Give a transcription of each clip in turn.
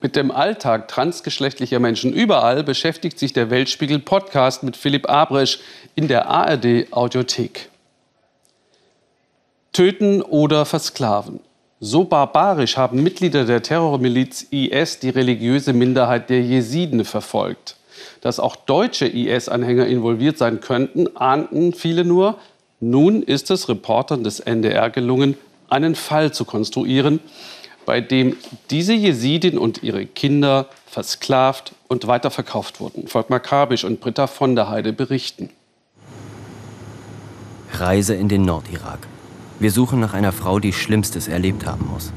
Mit dem Alltag transgeschlechtlicher Menschen überall beschäftigt sich der Weltspiegel Podcast mit Philipp Abresch in der ARD Audiothek. Töten oder versklaven. So barbarisch haben Mitglieder der Terrormiliz IS die religiöse Minderheit der Jesiden verfolgt. Dass auch deutsche IS-Anhänger involviert sein könnten, ahnten viele nur. Nun ist es Reportern des NDR gelungen, einen Fall zu konstruieren, bei dem diese Jesidin und ihre Kinder versklavt und weiterverkauft wurden. Volkmar Kabisch und Britta von der Heide berichten. Reise in den Nordirak. Wir suchen nach einer Frau, die Schlimmstes erlebt haben muss.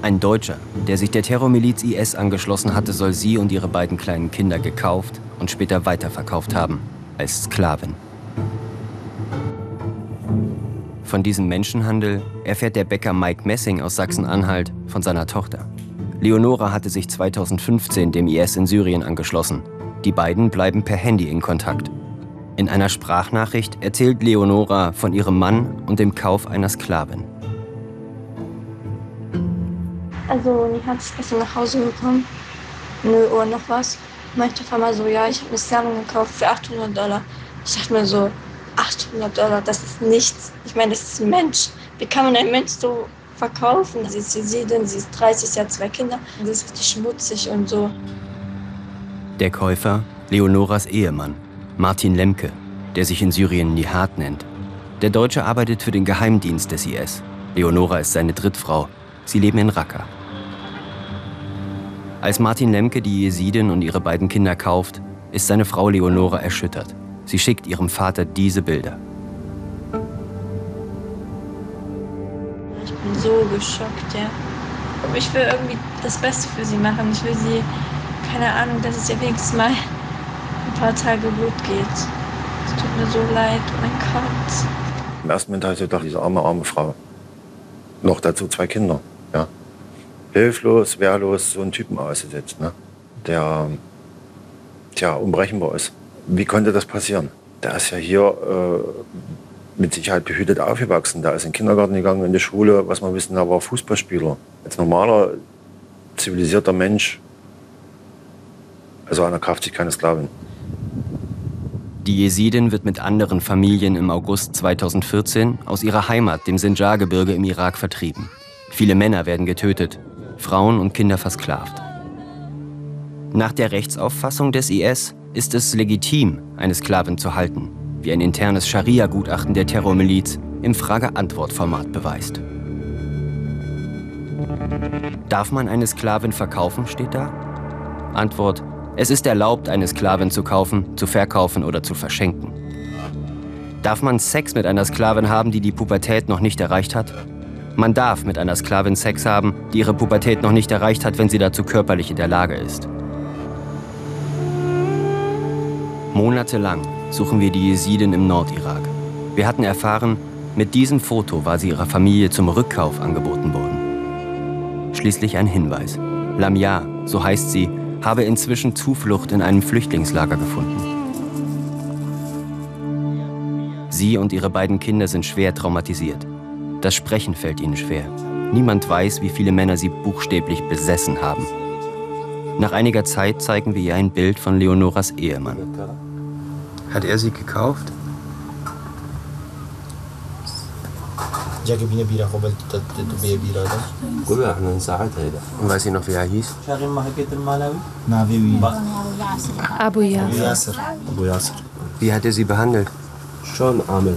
Ein Deutscher, der sich der Terrormiliz IS angeschlossen hatte, soll sie und ihre beiden kleinen Kinder gekauft und später weiterverkauft haben, als Sklavin. Von diesem Menschenhandel erfährt der Bäcker Mike Messing aus Sachsen-Anhalt von seiner Tochter. Leonora hatte sich 2015 dem IS in Syrien angeschlossen. Die beiden bleiben per Handy in Kontakt. In einer Sprachnachricht erzählt Leonora von ihrem Mann und dem Kauf einer Sklavin. Also, die hat gestern nach Hause gekommen. 0 Uhr noch was. Meinte auf einmal so, ja, ich habe eine Sklavin gekauft für 800 Dollar. Ich dachte mir so, 800 Dollar, das ist nichts. Ich meine, das ist ein Mensch. Wie kann man einen Mensch so verkaufen? Sie ist Jesidin, sie ist 30, sie hat zwei Kinder. Das ist richtig schmutzig und so. Der Käufer, Leonoras Ehemann, Martin Lemke, der sich in Syrien Nihat nennt. Der Deutsche arbeitet für den Geheimdienst des IS. Leonora ist seine Drittfrau. Sie leben in Raqqa. Als Martin Lemke die Jesidin und ihre beiden Kinder kauft, ist seine Frau Leonora erschüttert. Sie schickt ihrem Vater diese Bilder. Ich bin so geschockt, ja. Aber ich will irgendwie das Beste für sie machen. Ich will sie, keine Ahnung, dass es ihr wenigstens mal ein paar Tage gut geht. Es tut mir so leid, oh mein Gott. Im ersten Moment habe ich gedacht, diese arme, arme Frau. Noch dazu zwei Kinder. Ja. Hilflos, wehrlos, so einen Typen ausgesetzt, ne? der tja, unberechenbar ist wie konnte das passieren? Der ist ja hier äh, mit Sicherheit behütet aufgewachsen. Der ist in den Kindergarten gegangen, in die Schule. Was wir wissen, er war Fußballspieler. Als normaler, zivilisierter Mensch, also einer kauft sich keine Sklavin. Die Jesidin wird mit anderen Familien im August 2014 aus ihrer Heimat, dem Sinjar-Gebirge im Irak, vertrieben. Viele Männer werden getötet, Frauen und Kinder versklavt. Nach der Rechtsauffassung des IS ist es legitim, eine Sklavin zu halten, wie ein internes Scharia-Gutachten der Terrormiliz im Frage-Antwort-Format beweist. Darf man eine Sklavin verkaufen, steht da? Antwort, es ist erlaubt, eine Sklavin zu kaufen, zu verkaufen oder zu verschenken. Darf man Sex mit einer Sklavin haben, die die Pubertät noch nicht erreicht hat? Man darf mit einer Sklavin Sex haben, die ihre Pubertät noch nicht erreicht hat, wenn sie dazu körperlich in der Lage ist. Monatelang suchen wir die Jesidin im Nordirak. Wir hatten erfahren, mit diesem Foto war sie ihrer Familie zum Rückkauf angeboten worden. Schließlich ein Hinweis. Lamia, so heißt sie, habe inzwischen Zuflucht in einem Flüchtlingslager gefunden. Sie und ihre beiden Kinder sind schwer traumatisiert. Das Sprechen fällt ihnen schwer. Niemand weiß, wie viele Männer sie buchstäblich besessen haben. Nach einiger Zeit zeigen wir ihr ein Bild von Leonoras Ehemann. Hat er sie gekauft? Und weiß sie noch, wie er hieß? Abu Yasser. Abu Yasser. Wie hat er sie behandelt? شلون عامل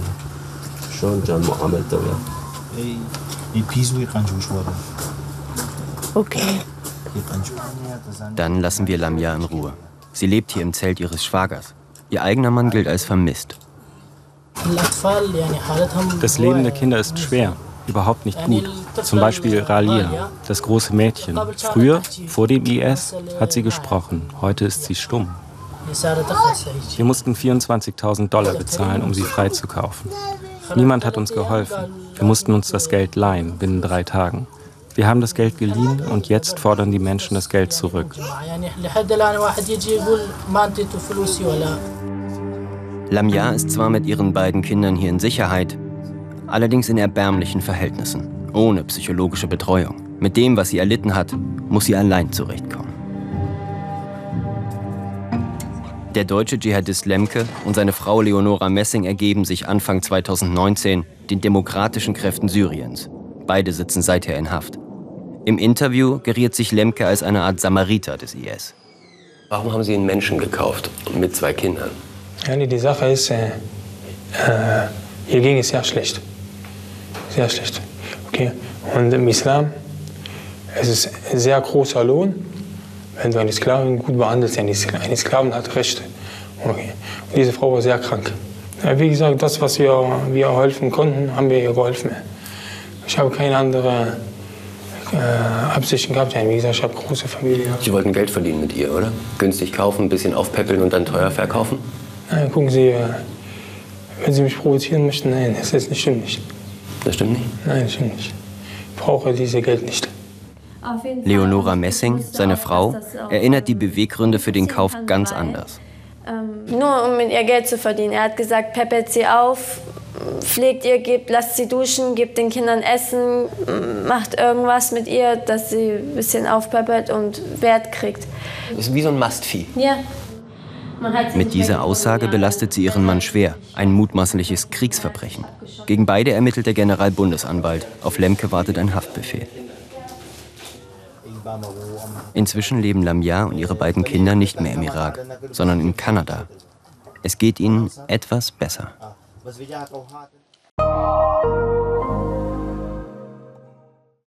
شلون كان معاملته وياه Okay. Dann lassen wir Lamia in Ruhe. Sie lebt hier im Zelt ihres Schwagers. Ihr eigener Mann gilt als vermisst. Das Leben der Kinder ist schwer, überhaupt nicht gut. Zum Beispiel Ralia, das große Mädchen. Früher, vor dem IS, hat sie gesprochen. Heute ist sie stumm. Wir mussten 24.000 Dollar bezahlen, um sie freizukaufen. Niemand hat uns geholfen. Wir mussten uns das Geld leihen binnen drei Tagen. Wir haben das Geld geliehen und jetzt fordern die Menschen das Geld zurück. Lamia ist zwar mit ihren beiden Kindern hier in Sicherheit, allerdings in erbärmlichen Verhältnissen, ohne psychologische Betreuung. Mit dem, was sie erlitten hat, muss sie allein zurechtkommen. Der deutsche Dschihadist Lemke und seine Frau Leonora Messing ergeben sich Anfang 2019 den demokratischen Kräften Syriens. Beide sitzen seither in Haft. Im Interview geriert sich Lemke als eine Art Samariter des IS. Warum haben Sie einen Menschen gekauft mit zwei Kindern? Ja, die Sache ist, äh, äh, hier ging es sehr schlecht. Sehr schlecht. Okay. Und im Islam es ist ein sehr großer Lohn, wenn du eine Sklavin gut behandelst. Eine Sklavin hat Rechte. Okay. Und diese Frau war sehr krank. Ja, wie gesagt, das, was wir, wir helfen konnten, haben wir ihr geholfen. Ich habe keine andere äh, Absichten gehabt. Ja, wie gesagt, ich habe große Familie. Sie wollten Geld verdienen mit ihr, oder? Günstig kaufen, ein bisschen aufpäppeln und dann teuer verkaufen? Nein, gucken Sie, äh, wenn Sie mich provozieren möchten, nein, das, ist, das stimmt nicht. Das stimmt nicht? Nein, das stimmt nicht. Ich brauche dieses Geld nicht. Leonora Messing, seine Frau, erinnert die Beweggründe für den Kauf ganz anders. Ähm, nur um mit ihr Geld zu verdienen. Er hat gesagt, peppelt sie auf, pflegt ihr, gibt, lasst sie duschen, gibt den Kindern Essen, macht irgendwas mit ihr, dass sie ein bisschen aufpeppelt und Wert kriegt. Das ist wie so ein Mastvieh. Ja. Mit dieser Aussage belastet sie ihren Mann schwer. Ein mutmaßliches Kriegsverbrechen. Gegen beide ermittelt der Generalbundesanwalt. Auf Lemke wartet ein Haftbefehl. Inzwischen leben Lamia und ihre beiden Kinder nicht mehr im Irak, sondern in Kanada. Es geht ihnen etwas besser. Без відяка вгати.